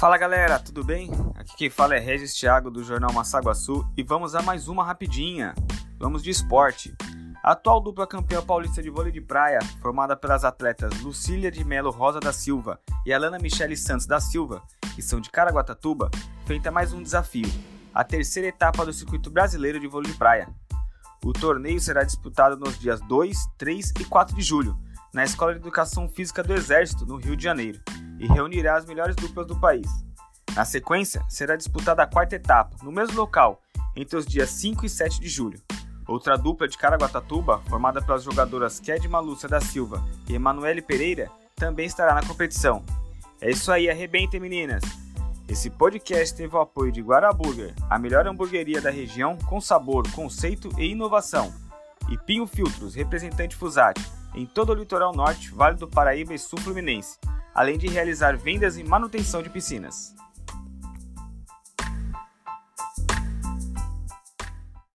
Fala galera, tudo bem? Aqui quem fala é Regis Thiago do jornal Massaguaçu e vamos a mais uma rapidinha. Vamos de esporte. A atual dupla campeã paulista de vôlei de praia, formada pelas atletas Lucília de Melo Rosa da Silva e Alana Michele Santos da Silva, que são de Caraguatatuba, enfrenta mais um desafio, a terceira etapa do circuito brasileiro de vôlei de praia. O torneio será disputado nos dias 2, 3 e 4 de julho, na Escola de Educação Física do Exército, no Rio de Janeiro e reunirá as melhores duplas do país. Na sequência, será disputada a quarta etapa, no mesmo local, entre os dias 5 e 7 de julho. Outra dupla de Caraguatatuba, formada pelas jogadoras Kedma Lúcia da Silva e Emanuele Pereira, também estará na competição. É isso aí, arrebentem meninas! Esse podcast teve o apoio de Guaraburger, a melhor hamburgueria da região com sabor, conceito e inovação. E Pinho Filtros, representante Fusati, em todo o litoral norte, Vale do Paraíba e Sul Fluminense além de realizar vendas e manutenção de piscinas.